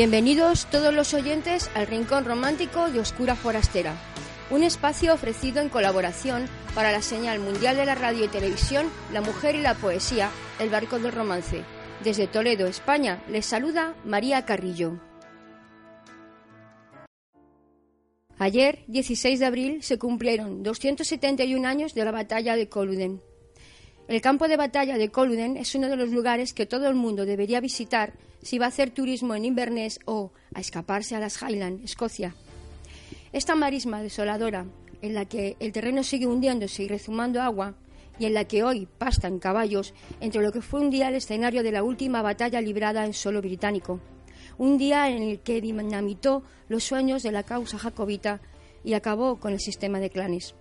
Bienvenidos todos los oyentes al Rincón Romántico de Oscura Forastera, un espacio ofrecido en colaboración para la señal mundial de la radio y televisión La Mujer y la Poesía, El Barco del Romance. Desde Toledo, España, les saluda María Carrillo. Ayer, 16 de abril, se cumplieron 271 años de la batalla de Culloden. El campo de batalla de Culloden es uno de los lugares que todo el mundo debería visitar si va a hacer turismo en Inverness o a escaparse a las Highlands, Escocia. Esta marisma desoladora, en la que el terreno sigue hundiéndose y rezumando agua, y en la que hoy pastan caballos entre lo que fue un día el escenario de la última batalla librada en suelo británico, un día en el que dinamitó los sueños de la causa jacobita y acabó con el sistema de clanes.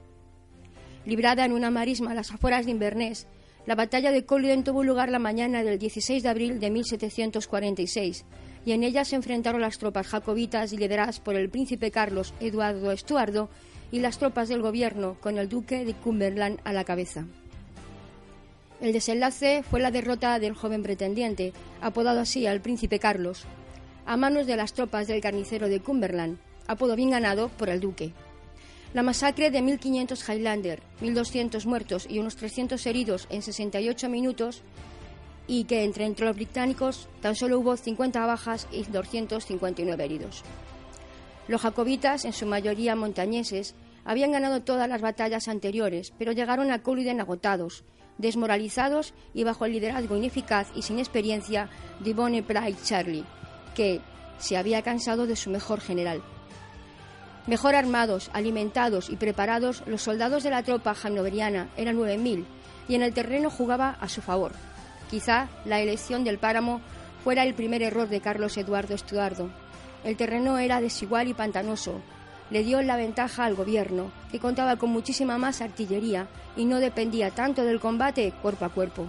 Librada en una marisma a las afueras de Inverness, la batalla de Culloden tuvo lugar la mañana del 16 de abril de 1746 y en ella se enfrentaron las tropas jacobitas lideradas por el príncipe Carlos Eduardo Estuardo y las tropas del gobierno con el duque de Cumberland a la cabeza. El desenlace fue la derrota del joven pretendiente, apodado así al príncipe Carlos, a manos de las tropas del carnicero de Cumberland, apodo bien ganado por el duque. La masacre de 1.500 Highlander, 1.200 muertos y unos 300 heridos en 68 minutos, y que entre, entre los británicos tan solo hubo 50 bajas y 259 heridos. Los jacobitas, en su mayoría montañeses, habían ganado todas las batallas anteriores, pero llegaron a Culloden agotados, desmoralizados y bajo el liderazgo ineficaz y sin experiencia de Bonnie Pride Charlie, que se había cansado de su mejor general. Mejor armados, alimentados y preparados, los soldados de la tropa hanoveriana eran 9.000 y en el terreno jugaba a su favor. Quizá la elección del páramo fuera el primer error de Carlos Eduardo Estuardo. El terreno era desigual y pantanoso. Le dio la ventaja al gobierno, que contaba con muchísima más artillería y no dependía tanto del combate cuerpo a cuerpo.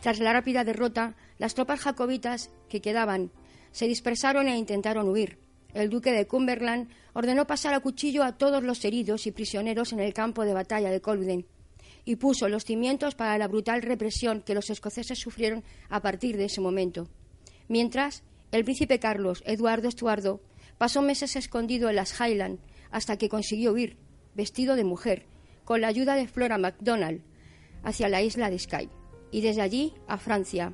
Tras la rápida derrota, las tropas jacobitas que quedaban se dispersaron e intentaron huir. El duque de Cumberland ordenó pasar a cuchillo a todos los heridos y prisioneros en el campo de batalla de Culloden y puso los cimientos para la brutal represión que los escoceses sufrieron a partir de ese momento. Mientras, el príncipe Carlos Eduardo Estuardo pasó meses escondido en las Highlands hasta que consiguió huir, vestido de mujer, con la ayuda de Flora MacDonald, hacia la isla de Skye, y desde allí a Francia.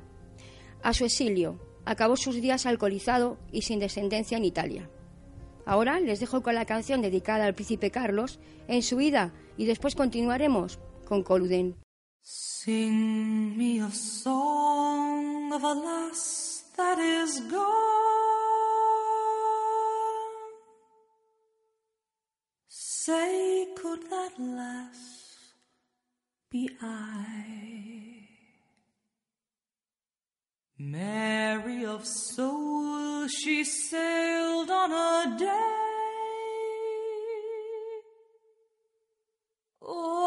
A su exilio, acabó sus días alcoholizado y sin descendencia en Italia. Ahora les dejo con la canción dedicada al príncipe Carlos en su vida y después continuaremos con Coluden. Mary of soul, she sailed on a day. Over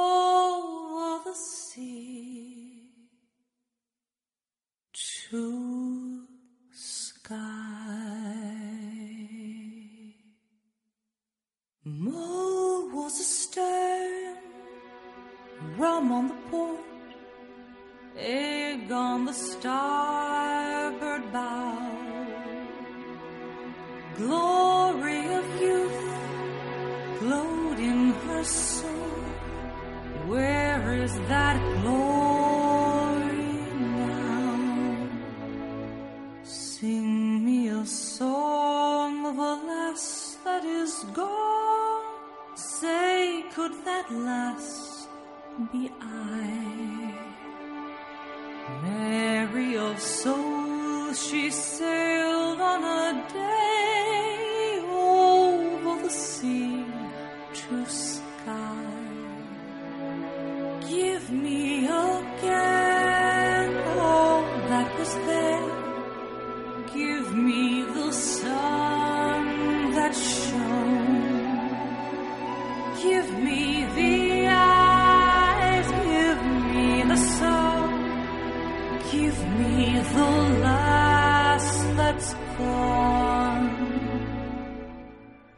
Mary of soul, she sailed on a day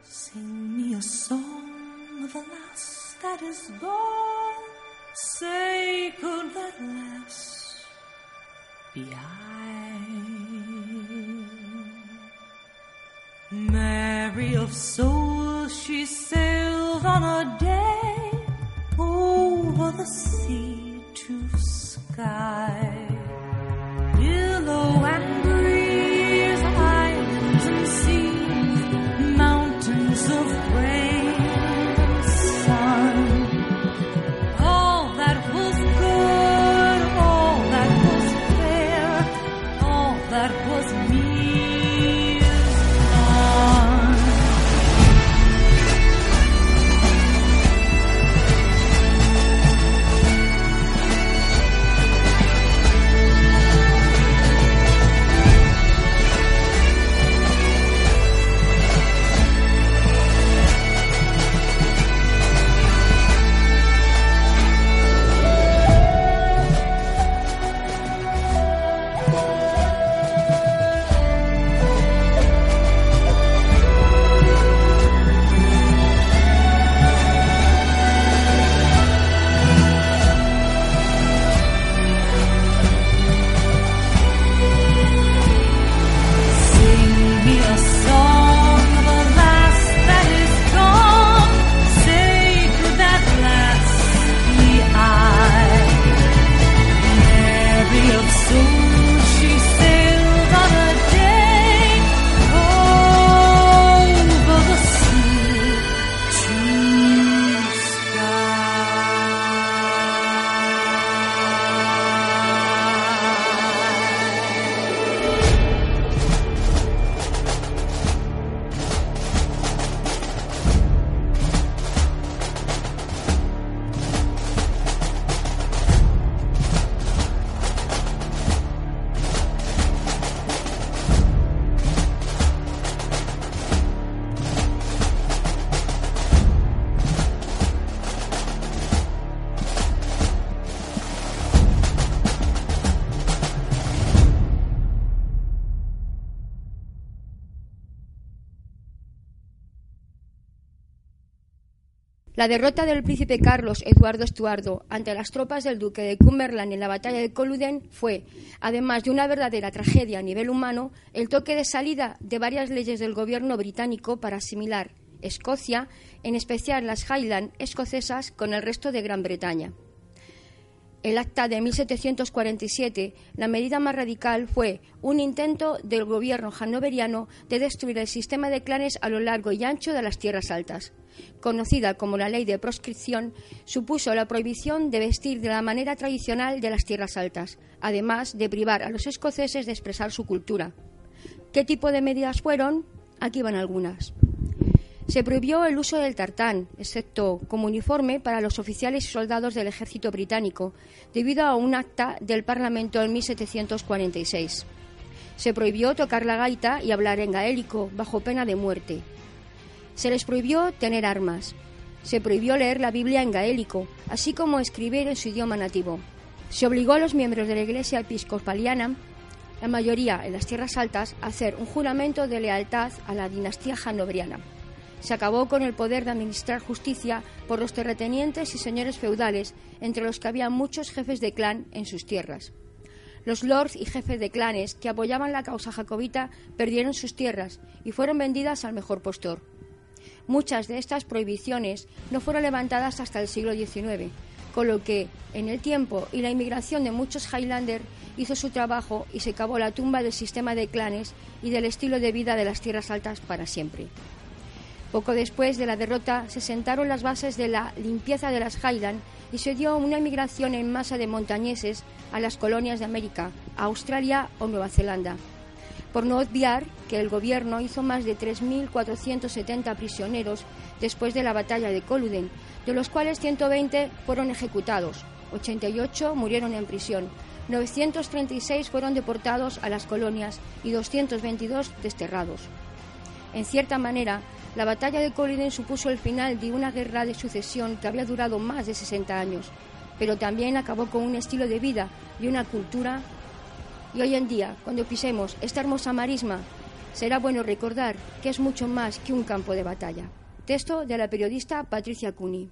Sing me a song of the last that is born, Say, could that last be I? Mary of soul, she sailed on a day over the sea to sky. La derrota del príncipe Carlos Eduardo Estuardo ante las tropas del duque de Cumberland en la batalla de Culloden fue, además de una verdadera tragedia a nivel humano, el toque de salida de varias leyes del gobierno británico para asimilar Escocia, en especial las Highland escocesas, con el resto de Gran Bretaña. El acta de 1747, la medida más radical fue un intento del gobierno hanoveriano de destruir el sistema de clanes a lo largo y ancho de las tierras altas. Conocida como la ley de proscripción, supuso la prohibición de vestir de la manera tradicional de las tierras altas, además de privar a los escoceses de expresar su cultura. ¿Qué tipo de medidas fueron? Aquí van algunas. Se prohibió el uso del tartán, excepto como uniforme para los oficiales y soldados del ejército británico, debido a un acta del Parlamento en 1746. Se prohibió tocar la gaita y hablar en gaélico, bajo pena de muerte. Se les prohibió tener armas. Se prohibió leer la Biblia en gaélico, así como escribir en su idioma nativo. Se obligó a los miembros de la Iglesia episcopaliana, la mayoría en las tierras altas, a hacer un juramento de lealtad a la dinastía hanoveriana se acabó con el poder de administrar justicia por los terratenientes y señores feudales, entre los que había muchos jefes de clan en sus tierras. Los lords y jefes de clanes que apoyaban la causa jacobita perdieron sus tierras y fueron vendidas al mejor postor. Muchas de estas prohibiciones no fueron levantadas hasta el siglo XIX, con lo que, en el tiempo y la inmigración de muchos Highlander hizo su trabajo y se cavó la tumba del sistema de clanes y del estilo de vida de las tierras altas para siempre. Poco después de la derrota se sentaron las bases de la limpieza de las Highland y se dio una emigración en masa de montañeses a las colonias de América, Australia o Nueva Zelanda. Por no obviar que el gobierno hizo más de 3.470 prisioneros después de la batalla de Culloden, de los cuales 120 fueron ejecutados, 88 murieron en prisión, 936 fueron deportados a las colonias y 222 desterrados. En cierta manera, la batalla de Culloden supuso el final de una guerra de sucesión que había durado más de 60 años, pero también acabó con un estilo de vida y una cultura. Y hoy en día, cuando pisemos esta hermosa marisma, será bueno recordar que es mucho más que un campo de batalla. Texto de la periodista Patricia Cuni.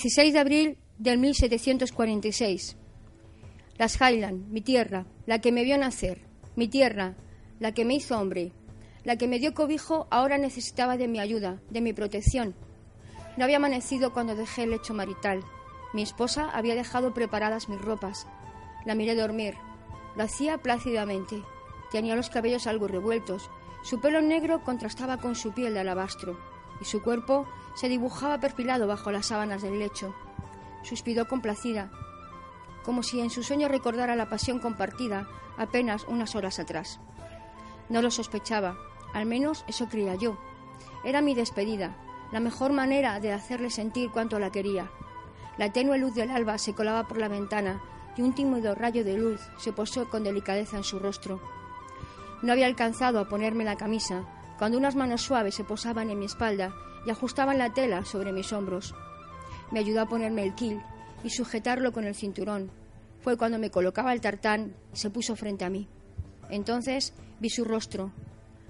16 de abril del 1746. Las Highland, mi tierra, la que me vio nacer, mi tierra, la que me hizo hombre, la que me dio cobijo, ahora necesitaba de mi ayuda, de mi protección. No había amanecido cuando dejé el lecho marital. Mi esposa había dejado preparadas mis ropas. La miré dormir. Lo hacía plácidamente. Tenía los cabellos algo revueltos. Su pelo negro contrastaba con su piel de alabastro y su cuerpo se dibujaba perfilado bajo las sábanas del lecho. Suspiró complacida, como si en su sueño recordara la pasión compartida apenas unas horas atrás. No lo sospechaba, al menos eso creía yo. Era mi despedida, la mejor manera de hacerle sentir cuánto la quería. La tenue luz del alba se colaba por la ventana y un tímido rayo de luz se posó con delicadeza en su rostro. No había alcanzado a ponerme la camisa cuando unas manos suaves se posaban en mi espalda y ajustaban la tela sobre mis hombros. Me ayudó a ponerme el quil y sujetarlo con el cinturón. Fue cuando me colocaba el tartán y se puso frente a mí. Entonces vi su rostro.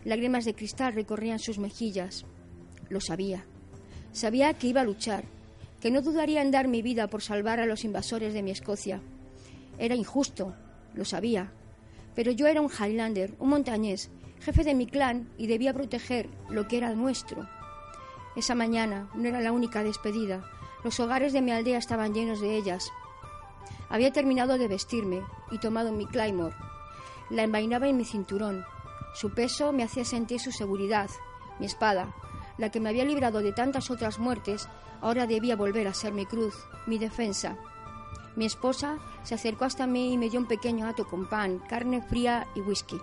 Lágrimas de cristal recorrían sus mejillas. Lo sabía. Sabía que iba a luchar, que no dudaría en dar mi vida por salvar a los invasores de mi Escocia. Era injusto, lo sabía. Pero yo era un Highlander, un montañés, jefe de mi clan y debía proteger lo que era nuestro. Esa mañana no era la única despedida. Los hogares de mi aldea estaban llenos de ellas. Había terminado de vestirme y tomado mi claymore. La envainaba en mi cinturón. Su peso me hacía sentir su seguridad. Mi espada, la que me había librado de tantas otras muertes, ahora debía volver a ser mi cruz, mi defensa. Mi esposa se acercó hasta mí y me dio un pequeño ato con pan, carne fría y whisky.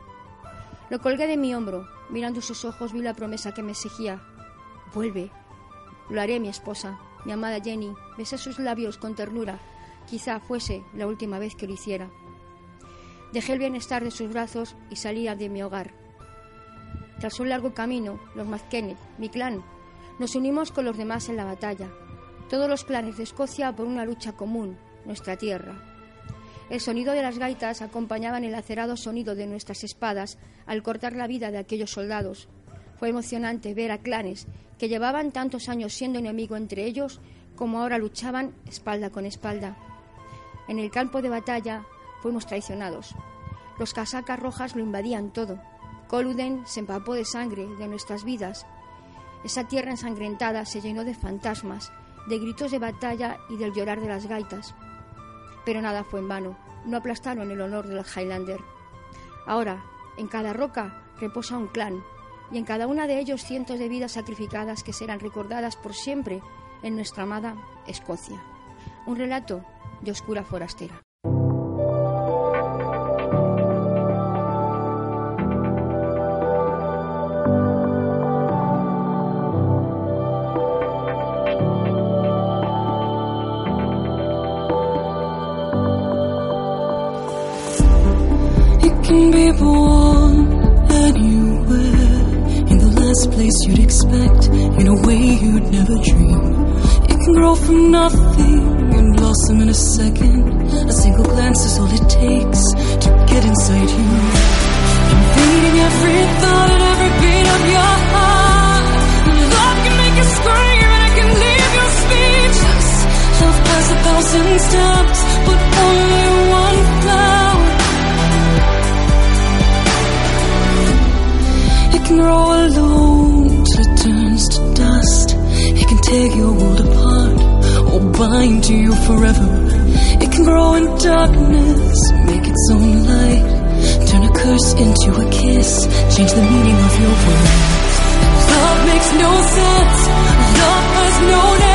Lo colgué de mi hombro. Mirando sus ojos vi la promesa que me exigía. Vuelve. Lo haré, mi esposa, mi amada Jenny. Besé sus labios con ternura. Quizá fuese la última vez que lo hiciera. Dejé el bienestar de sus brazos y salía de mi hogar. Tras un largo camino, los McKenneth, mi clan, nos unimos con los demás en la batalla. Todos los clanes de Escocia por una lucha común, nuestra tierra. El sonido de las gaitas acompañaban el acerado sonido de nuestras espadas al cortar la vida de aquellos soldados. Fue emocionante ver a clanes que llevaban tantos años siendo enemigo entre ellos como ahora luchaban espalda con espalda. En el campo de batalla fuimos traicionados. Los casacas rojas lo invadían todo. Coluden se empapó de sangre de nuestras vidas. Esa tierra ensangrentada se llenó de fantasmas, de gritos de batalla y del llorar de las gaitas. Pero nada fue en vano. No aplastaron el honor de los Highlander. Ahora, en cada roca reposa un clan, y en cada una de ellos cientos de vidas sacrificadas que serán recordadas por siempre en nuestra amada Escocia. Un relato de oscura forastera. Born anywhere in the last place you'd expect, in a way you'd never dream. It can grow from nothing and blossom in a second. A single glance is all it takes to get inside you. Invading every thought and every beat of your heart. Love can make you scream and it can leave you speechless. Love has a thousand steps, but only can grow alone till it turns to dust. It can tear your world apart or bind to you forever. It can grow in darkness, make its own light. Turn a curse into a kiss, change the meaning of your words. Love makes no sense. Love has no name.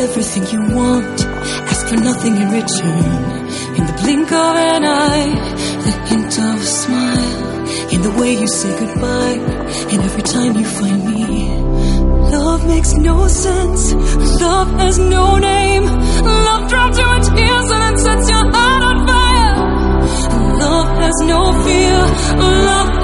Everything you want. Ask for nothing in return. In the blink of an eye, the hint of a smile. In the way you say goodbye, and every time you find me. Love makes no sense. Love has no name. Love drops your tears and then sets your heart on fire. Love has no fear. Love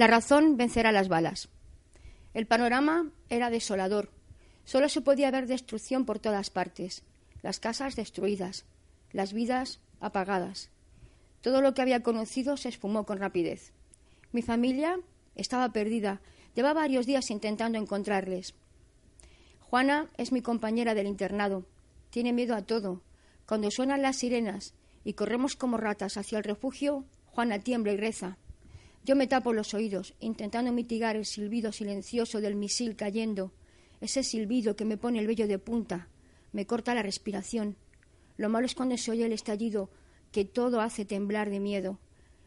La razón vencerá las balas. El panorama era desolador. Solo se podía ver destrucción por todas partes. Las casas destruidas, las vidas apagadas. Todo lo que había conocido se esfumó con rapidez. Mi familia estaba perdida. Llevaba varios días intentando encontrarles. Juana es mi compañera del internado. Tiene miedo a todo. Cuando suenan las sirenas y corremos como ratas hacia el refugio, Juana tiembla y reza. Yo me tapo los oídos, intentando mitigar el silbido silencioso del misil cayendo, ese silbido que me pone el vello de punta, me corta la respiración. Lo malo es cuando se oye el estallido, que todo hace temblar de miedo,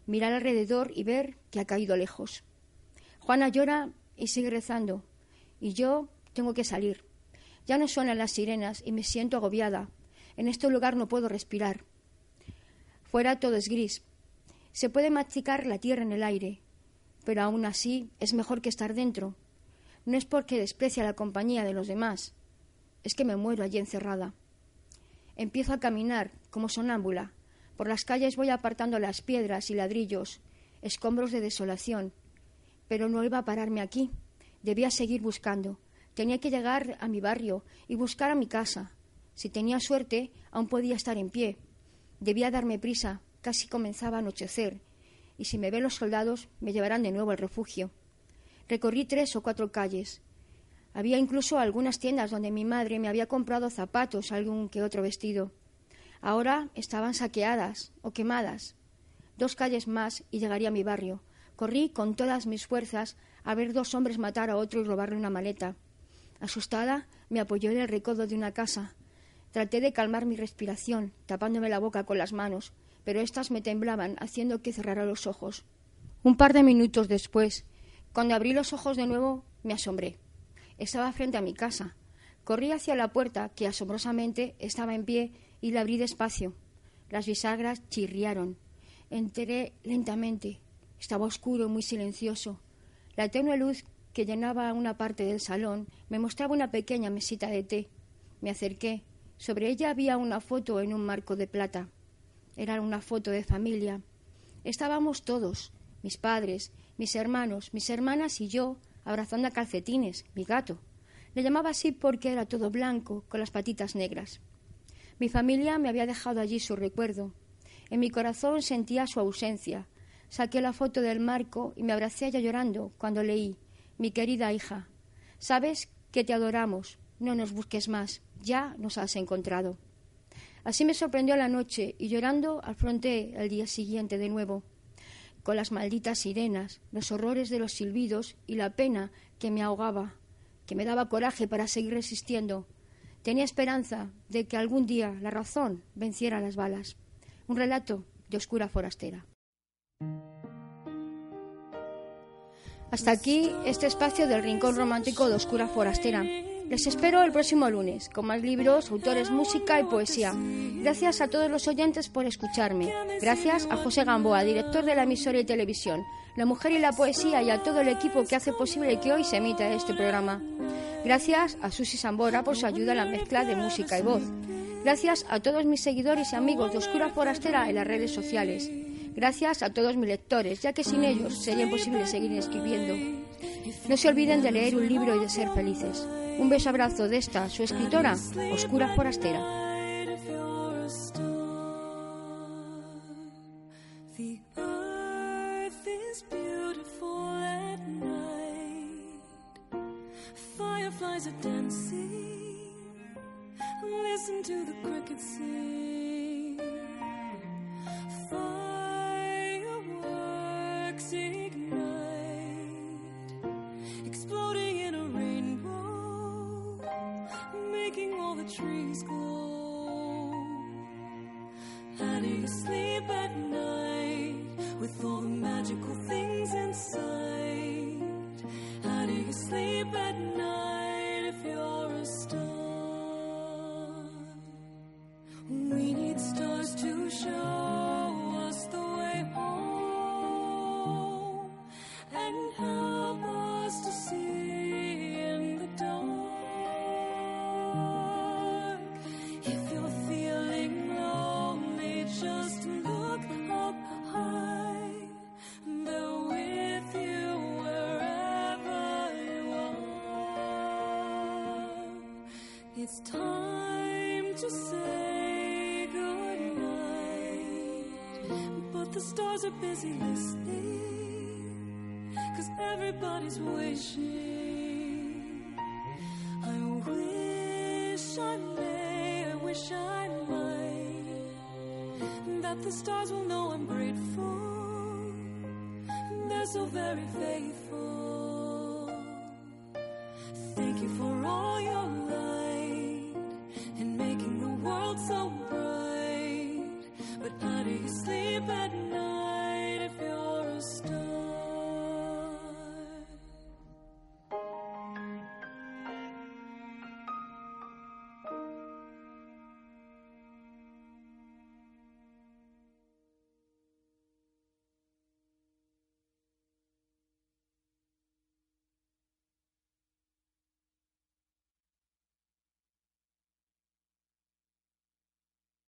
mirar alrededor y ver que ha caído lejos. Juana llora y sigue rezando, y yo tengo que salir. Ya no suenan las sirenas y me siento agobiada. En este lugar no puedo respirar. Fuera todo es gris, se puede masticar la tierra en el aire, pero aún así es mejor que estar dentro. No es porque desprecia la compañía de los demás, es que me muero allí encerrada. Empiezo a caminar como sonámbula. Por las calles voy apartando las piedras y ladrillos, escombros de desolación. Pero no iba a pararme aquí. Debía seguir buscando. Tenía que llegar a mi barrio y buscar a mi casa. Si tenía suerte, aún podía estar en pie. Debía darme prisa, casi comenzaba a anochecer, y si me ven los soldados me llevarán de nuevo al refugio. Recorrí tres o cuatro calles. Había incluso algunas tiendas donde mi madre me había comprado zapatos, algún que otro vestido. Ahora estaban saqueadas o quemadas. Dos calles más y llegaría a mi barrio. Corrí con todas mis fuerzas a ver dos hombres matar a otro y robarle una maleta. Asustada, me apoyó en el recodo de una casa. Traté de calmar mi respiración, tapándome la boca con las manos, pero éstas me temblaban, haciendo que cerrara los ojos. Un par de minutos después, cuando abrí los ojos de nuevo, me asombré. Estaba frente a mi casa. Corrí hacia la puerta, que asombrosamente estaba en pie, y la abrí despacio. Las bisagras chirriaron. Entré lentamente. Estaba oscuro y muy silencioso. La tenue luz que llenaba una parte del salón me mostraba una pequeña mesita de té. Me acerqué. Sobre ella había una foto en un marco de plata. Era una foto de familia. Estábamos todos, mis padres, mis hermanos, mis hermanas y yo, abrazando a calcetines, mi gato. Le llamaba así porque era todo blanco, con las patitas negras. Mi familia me había dejado allí su recuerdo. En mi corazón sentía su ausencia. Saqué la foto del marco y me abracé a ella llorando cuando leí Mi querida hija, sabes que te adoramos, no nos busques más, ya nos has encontrado. Así me sorprendió la noche y llorando afronté el día siguiente de nuevo, con las malditas sirenas, los horrores de los silbidos y la pena que me ahogaba, que me daba coraje para seguir resistiendo. Tenía esperanza de que algún día la razón venciera las balas. Un relato de oscura forastera. Hasta aquí este espacio del Rincón Romántico de Oscura Forastera. Les espero el próximo lunes con más libros, autores, música y poesía. Gracias a todos los oyentes por escucharme. Gracias a José Gamboa, director de la emisora y televisión, La Mujer y la Poesía y a todo el equipo que hace posible que hoy se emita este programa. Gracias a Susi Sambora por su ayuda en la mezcla de música y voz. Gracias a todos mis seguidores y amigos de Oscura Forastera en las redes sociales. Gracias a todos mis lectores, ya que sin ellos sería imposible seguir escribiendo. No se olviden de leer un libro y de ser felices. Un beijo abrazo desta súa escritora, Oscura Forastera. Fireflies are dancing. Listen to the cricket sing. Fireworks in trees glow. How do you sleep at night with all the magical stars are busy listening, cause everybody's wishing. I wish I may, I wish I might, that the stars will know I'm grateful. They're so very faithful. Thank you for all your light and making the world so